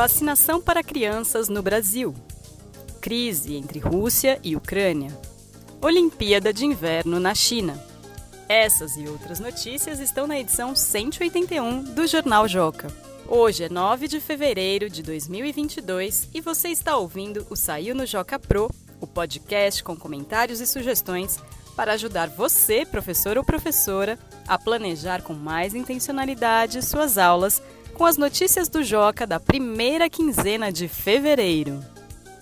Vacinação para crianças no Brasil. Crise entre Rússia e Ucrânia. Olimpíada de Inverno na China. Essas e outras notícias estão na edição 181 do Jornal Joca. Hoje é 9 de fevereiro de 2022 e você está ouvindo o Saiu no Joca Pro, o podcast com comentários e sugestões para ajudar você, professor ou professora, a planejar com mais intencionalidade suas aulas com as notícias do Joca da primeira quinzena de fevereiro.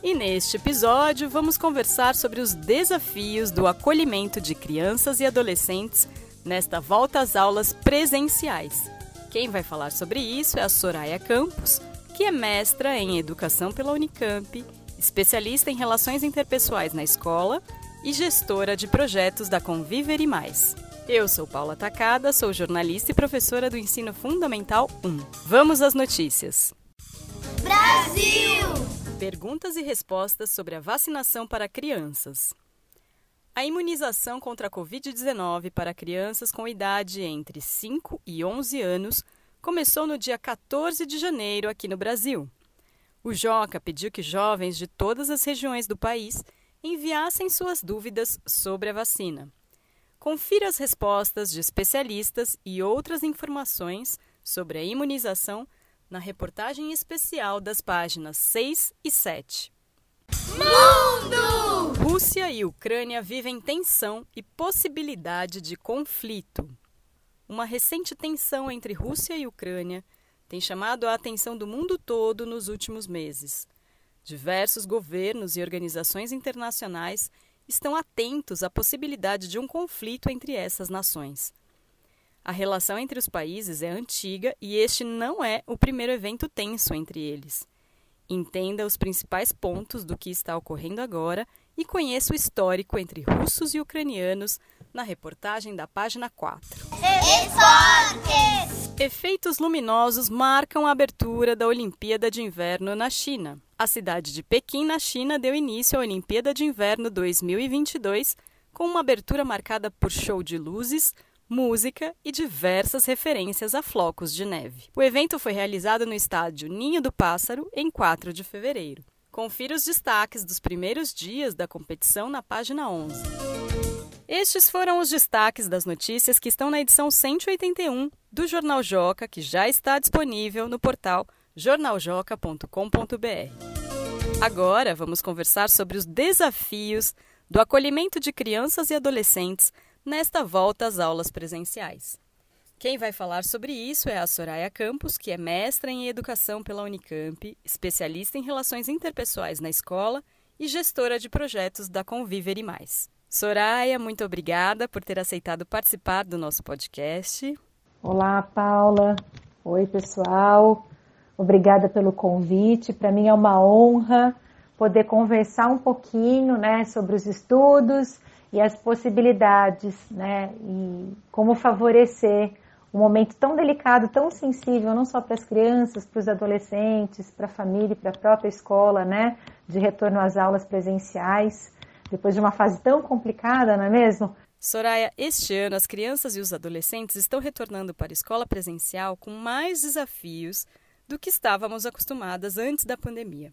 E neste episódio vamos conversar sobre os desafios do acolhimento de crianças e adolescentes nesta volta às aulas presenciais. Quem vai falar sobre isso é a Soraya Campos, que é mestra em Educação pela Unicamp, especialista em relações interpessoais na escola e gestora de projetos da Conviver e Mais. Eu sou Paula Tacada, sou jornalista e professora do Ensino Fundamental 1. Vamos às notícias. Brasil! Perguntas e respostas sobre a vacinação para crianças. A imunização contra a Covid-19 para crianças com idade entre 5 e 11 anos começou no dia 14 de janeiro aqui no Brasil. O Joca pediu que jovens de todas as regiões do país enviassem suas dúvidas sobre a vacina. Confira as respostas de especialistas e outras informações sobre a imunização na reportagem especial das páginas 6 e 7. Mundo! Rússia e Ucrânia vivem tensão e possibilidade de conflito. Uma recente tensão entre Rússia e Ucrânia tem chamado a atenção do mundo todo nos últimos meses. Diversos governos e organizações internacionais estão atentos à possibilidade de um conflito entre essas nações. A relação entre os países é antiga e este não é o primeiro evento tenso entre eles. Entenda os principais pontos do que está ocorrendo agora e conheça o histórico entre russos e ucranianos na reportagem da página 4. Esportes! Efeitos luminosos marcam a abertura da Olimpíada de Inverno na China. A cidade de Pequim, na China, deu início à Olimpíada de Inverno 2022 com uma abertura marcada por show de luzes, música e diversas referências a flocos de neve. O evento foi realizado no estádio Ninho do Pássaro em 4 de fevereiro. Confira os destaques dos primeiros dias da competição na página 11. Estes foram os destaques das notícias que estão na edição 181 do Jornal Joca, que já está disponível no portal jornaljoca.com.br. Agora vamos conversar sobre os desafios do acolhimento de crianças e adolescentes nesta volta às aulas presenciais. Quem vai falar sobre isso é a Soraya Campos, que é mestra em Educação pela Unicamp, especialista em relações interpessoais na escola e gestora de projetos da Conviver e Mais. Soraya, muito obrigada por ter aceitado participar do nosso podcast. Olá, Paula. Oi, pessoal. Obrigada pelo convite. Para mim é uma honra poder conversar um pouquinho, né, sobre os estudos e as possibilidades, né, e como favorecer um momento tão delicado, tão sensível, não só para as crianças, para os adolescentes, para a família, para a própria escola, né, de retorno às aulas presenciais, depois de uma fase tão complicada, não é mesmo? Soraya, este ano as crianças e os adolescentes estão retornando para a escola presencial com mais desafios do que estávamos acostumadas antes da pandemia.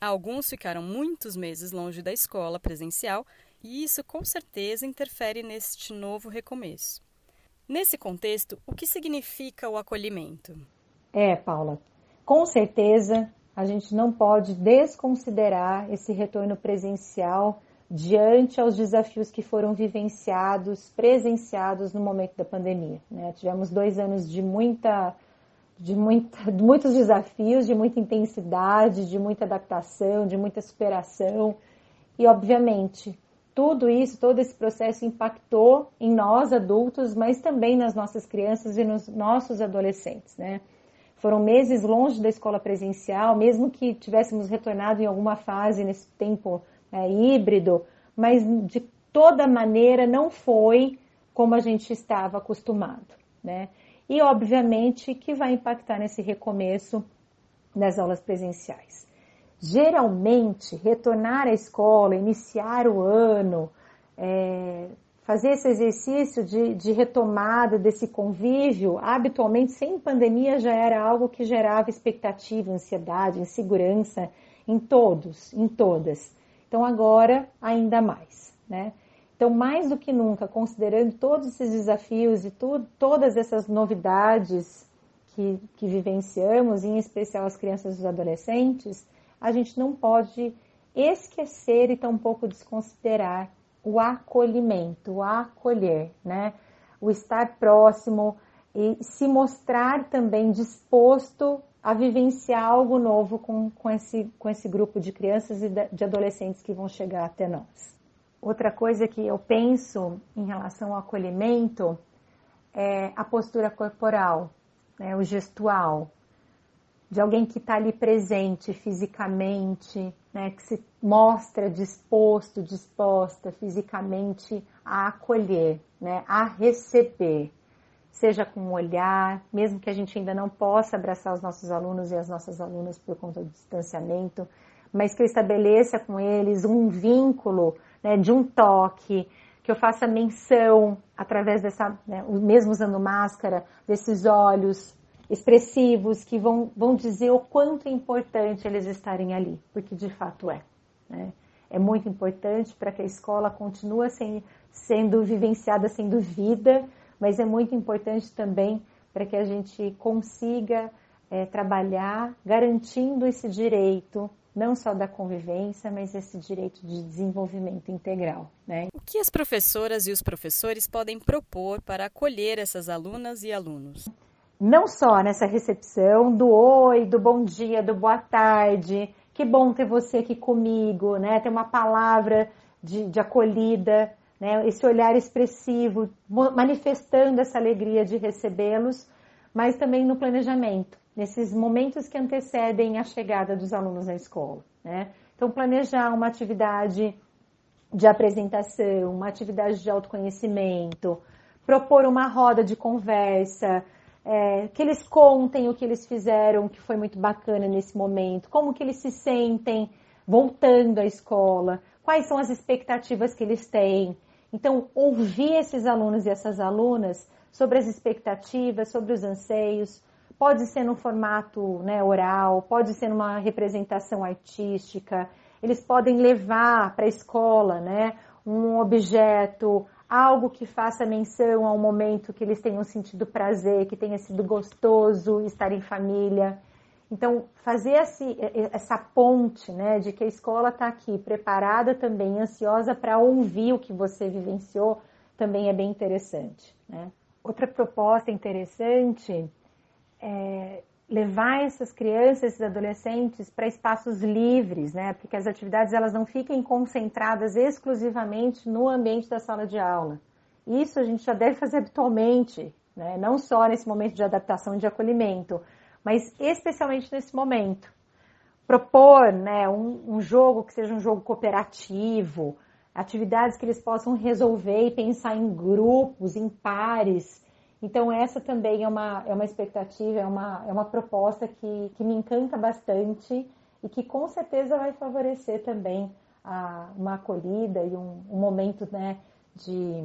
Alguns ficaram muitos meses longe da escola presencial e isso com certeza interfere neste novo recomeço. Nesse contexto, o que significa o acolhimento? É, Paula, com certeza a gente não pode desconsiderar esse retorno presencial diante aos desafios que foram vivenciados, presenciados no momento da pandemia. Né? Tivemos dois anos de muita, de muita, de muitos desafios, de muita intensidade, de muita adaptação, de muita superação e, obviamente, tudo isso, todo esse processo impactou em nós adultos, mas também nas nossas crianças e nos nossos adolescentes, né? Foram meses longe da escola presencial, mesmo que tivéssemos retornado em alguma fase nesse tempo né, híbrido, mas de toda maneira não foi como a gente estava acostumado, né? E obviamente que vai impactar nesse recomeço das aulas presenciais. Geralmente, retornar à escola, iniciar o ano, é, fazer esse exercício de, de, retomada desse convívio, habitualmente, sem pandemia, já era algo que gerava expectativa, ansiedade, insegurança em todos, em todas. Então, agora, ainda mais, né? Então, mais do que nunca, considerando todos esses desafios e tu, todas essas novidades que, que vivenciamos, em especial as crianças e os adolescentes, a gente não pode esquecer e tampouco desconsiderar o acolhimento, o acolher, né? O estar próximo e se mostrar também disposto a vivenciar algo novo com, com, esse, com esse grupo de crianças e de adolescentes que vão chegar até nós. Outra coisa que eu penso em relação ao acolhimento é a postura corporal, né, o gestual, de alguém que está ali presente fisicamente, né, que se mostra disposto, disposta fisicamente a acolher, né, a receber, seja com um olhar, mesmo que a gente ainda não possa abraçar os nossos alunos e as nossas alunas por conta do distanciamento, mas que eu estabeleça com eles um vínculo né, de um toque, que eu faça menção através dessa, né, mesmo usando máscara, desses olhos expressivos que vão, vão dizer o quanto é importante eles estarem ali, porque de fato é. Né? É muito importante para que a escola continue sem, sendo vivenciada, sendo vida, mas é muito importante também para que a gente consiga é, trabalhar garantindo esse direito, não só da convivência, mas esse direito de desenvolvimento integral. Né? O que as professoras e os professores podem propor para acolher essas alunas e alunos? não só nessa recepção do oi, do bom dia, do boa tarde, que bom ter você aqui comigo, né? Ter uma palavra de, de acolhida, né? Esse olhar expressivo, manifestando essa alegria de recebê-los, mas também no planejamento, nesses momentos que antecedem a chegada dos alunos na escola, né? Então, planejar uma atividade de apresentação, uma atividade de autoconhecimento, propor uma roda de conversa, é, que eles contem o que eles fizeram, que foi muito bacana nesse momento, como que eles se sentem voltando à escola, quais são as expectativas que eles têm. Então, ouvir esses alunos e essas alunas sobre as expectativas, sobre os anseios, pode ser no formato né, oral, pode ser numa representação artística, eles podem levar para a escola né, um objeto, algo que faça menção a um momento que eles tenham sentido prazer, que tenha sido gostoso estar em família. Então, fazer esse, essa ponte, né, de que a escola está aqui preparada também, ansiosa para ouvir o que você vivenciou, também é bem interessante. Né? Outra proposta interessante é levar essas crianças, esses adolescentes para espaços livres, né? Porque as atividades elas não fiquem concentradas exclusivamente no ambiente da sala de aula. Isso a gente já deve fazer habitualmente, né? Não só nesse momento de adaptação e de acolhimento, mas especialmente nesse momento. Propor, né, um, um jogo que seja um jogo cooperativo, atividades que eles possam resolver e pensar em grupos, em pares, então, essa também é uma, é uma expectativa, é uma, é uma proposta que, que me encanta bastante e que com certeza vai favorecer também a, uma acolhida e um, um momento né, de,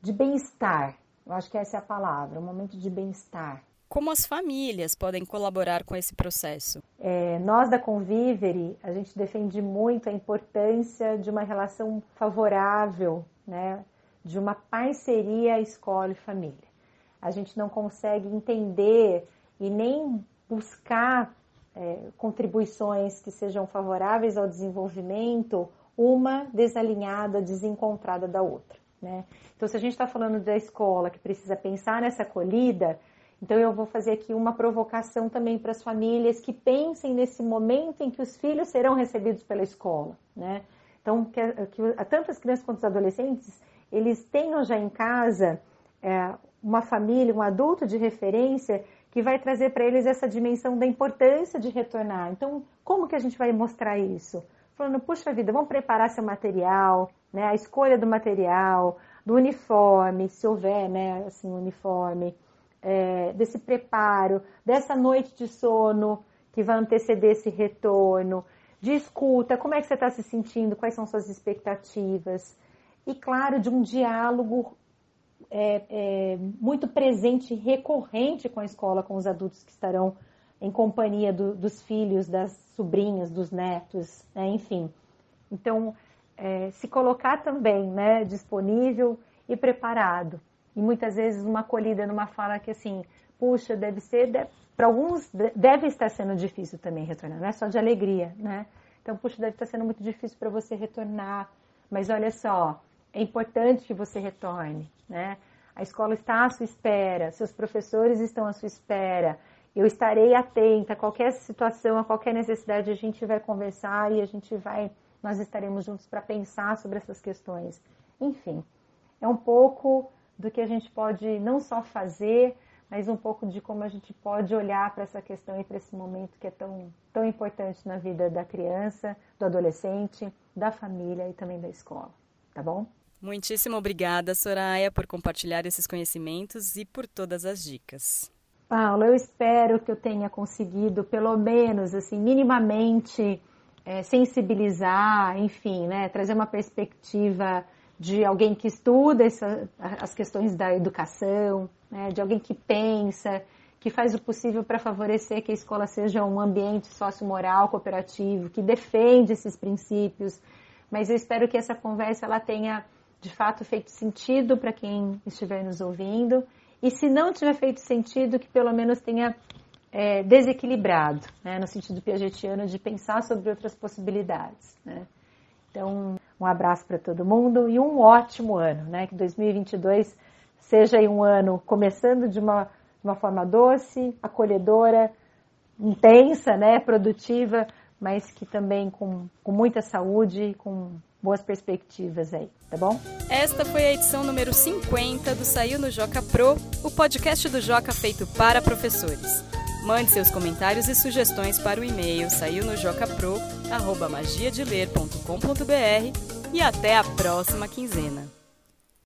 de bem-estar. Eu acho que essa é a palavra, um momento de bem-estar. Como as famílias podem colaborar com esse processo? É, nós da Convivere, a gente defende muito a importância de uma relação favorável, né, de uma parceria escola e família a gente não consegue entender e nem buscar é, contribuições que sejam favoráveis ao desenvolvimento, uma desalinhada, desencontrada da outra. Né? Então, se a gente está falando da escola que precisa pensar nessa acolhida, então eu vou fazer aqui uma provocação também para as famílias que pensem nesse momento em que os filhos serão recebidos pela escola. Né? Então, que, que tantas crianças quanto os adolescentes, eles tenham já em casa é, uma família, um adulto de referência que vai trazer para eles essa dimensão da importância de retornar. Então, como que a gente vai mostrar isso? Falando, puxa vida, vamos preparar seu material, né? A escolha do material, do uniforme, se houver, né, assim, uniforme, é, desse preparo, dessa noite de sono que vai anteceder esse retorno, de escuta, como é que você está se sentindo, quais são suas expectativas, e, claro, de um diálogo é, é, muito presente recorrente com a escola, com os adultos que estarão em companhia do, dos filhos, das sobrinhas, dos netos, né, enfim. Então, é, se colocar também né, disponível e preparado. E muitas vezes uma acolhida numa fala que assim, puxa, deve ser, para alguns deve estar sendo difícil também retornar, não é só de alegria, né? Então, puxa, deve estar sendo muito difícil para você retornar, mas olha só, é importante que você retorne, né? A escola está à sua espera, seus professores estão à sua espera. Eu estarei atenta a qualquer situação, a qualquer necessidade, a gente vai conversar e a gente vai, nós estaremos juntos para pensar sobre essas questões. Enfim, é um pouco do que a gente pode não só fazer, mas um pouco de como a gente pode olhar para essa questão e para esse momento que é tão, tão importante na vida da criança, do adolescente, da família e também da escola. Tá bom? Muitíssimo obrigada, Soraya, por compartilhar esses conhecimentos e por todas as dicas. Paula, eu espero que eu tenha conseguido, pelo menos, assim, minimamente é, sensibilizar, enfim, né, trazer uma perspectiva de alguém que estuda essa, as questões da educação, né, de alguém que pensa, que faz o possível para favorecer que a escola seja um ambiente sociomoral cooperativo, que defende esses princípios. Mas eu espero que essa conversa ela tenha de fato feito sentido para quem estiver nos ouvindo. E se não tiver feito sentido, que pelo menos tenha é, desequilibrado, né, no sentido piagetiano de pensar sobre outras possibilidades. Né? Então, um abraço para todo mundo e um ótimo ano, né? Que 2022 seja um ano começando de uma, uma forma doce, acolhedora, intensa, né? Produtiva, mas que também com, com muita saúde, com boas perspectivas aí, tá bom? Esta foi a edição número 50 do Saiu no Joca Pro, o podcast do Joca feito para professores. Mande seus comentários e sugestões para o e-mail saiunojocapro@magiadeler.com.br e até a próxima quinzena.